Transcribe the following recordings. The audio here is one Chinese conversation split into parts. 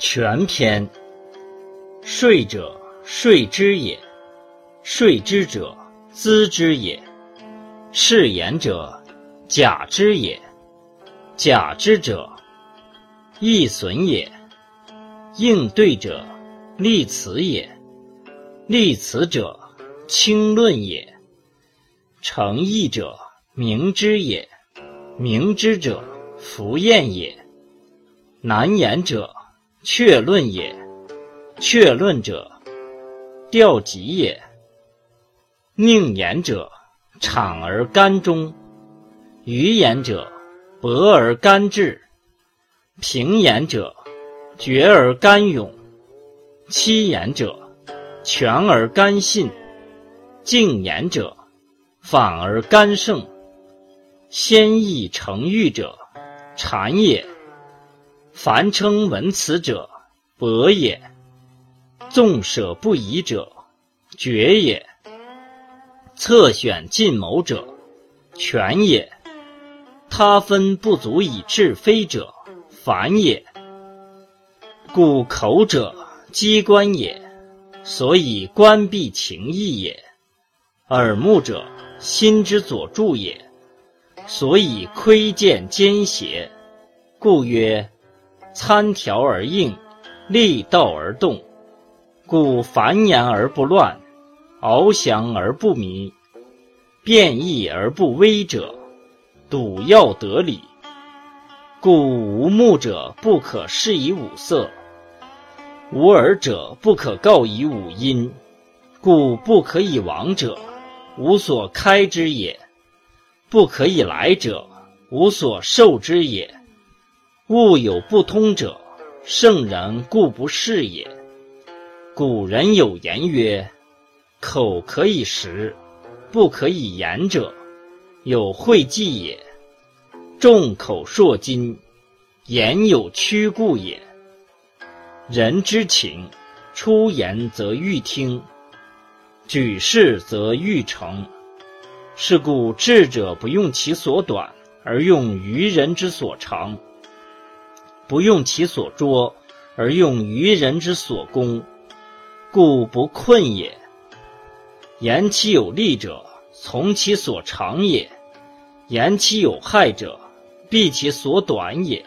全篇。睡者，睡之也；睡之者，资之也；是言者，假之也；假之者，易损也；应对者，立辞也；立辞者，轻论也；诚意者，明之也；明之者，弗厌也；难言者，确论也；确论者，调集也；宁言者，敞而甘中；愚言者，博而干志；平言者，决而干勇；欺言者，全而干信；敬言者，反而干胜；先意成欲者，谄也。凡称文辞者，博也；纵舍不疑者，决也；策选尽谋者，全也；他分不足以治非者，反也。故口者，机关也，所以关闭情意也；耳目者，心之所助也，所以窥见奸邪。故曰。参条而应，立道而动，故繁衍而不乱，翱翔而不迷，变异而不危者，笃要得理。故无目者不可视以五色，无耳者不可告以五音，故不可以往者，无所开之也；不可以来者，无所受之也。物有不通者，圣人故不是也。古人有言曰：“口可以食，不可以言者，有讳忌也。众口铄金，言有屈故也。人之情，出言则欲听，举事则欲成。是故智者不用其所短，而用愚人之所长。”不用其所拙，而用愚人之所攻，故不困也。言其有利者，从其所长也；言其有害者，避其所短也。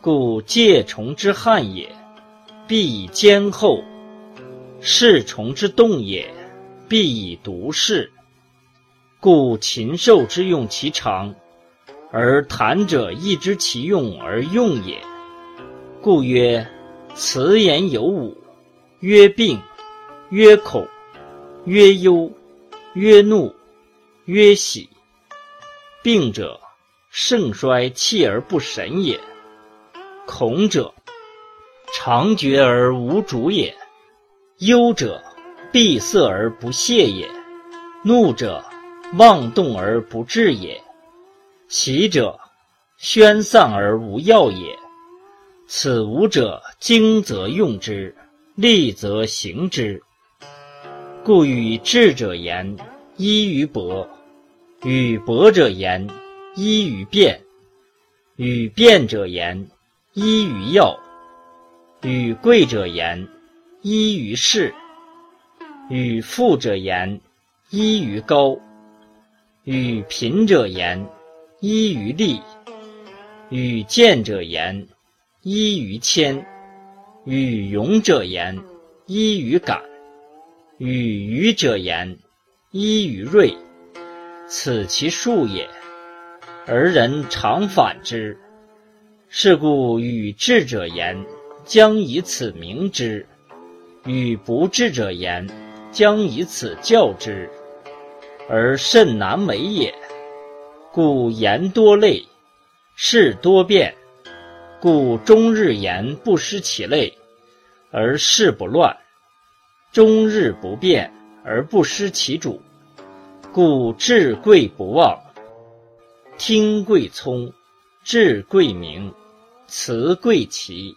故戒虫之悍也，必以坚厚；视虫之动也，必以毒视。故禽兽之用其长。而谈者亦知其用而用也，故曰：辞言有五，曰病，曰恐，曰忧，曰怒，曰喜。病者，盛衰气而不神也；恐者，常觉而无主也；忧者，闭塞而不泄也；怒者，妄动而不治也。其者，宣散而无要也。此五者，精则用之，利则行之。故与智者言，依于博；与博者言，依于辩；与辩者言，依于要；与贵者言，依于势；与富者言，依于高；与贫者言。依于利，与见者言；依于谦，与勇者言；依于敢，与愚者言；依于锐。此其数也。而人常反之。是故与智者言，将以此明之；与不智者言，将以此教之。而甚难为也。故言多累，事多变，故终日言不失其类，而事不乱；终日不变而不失其主。故智贵不忘，听贵聪，智贵明，辞贵奇。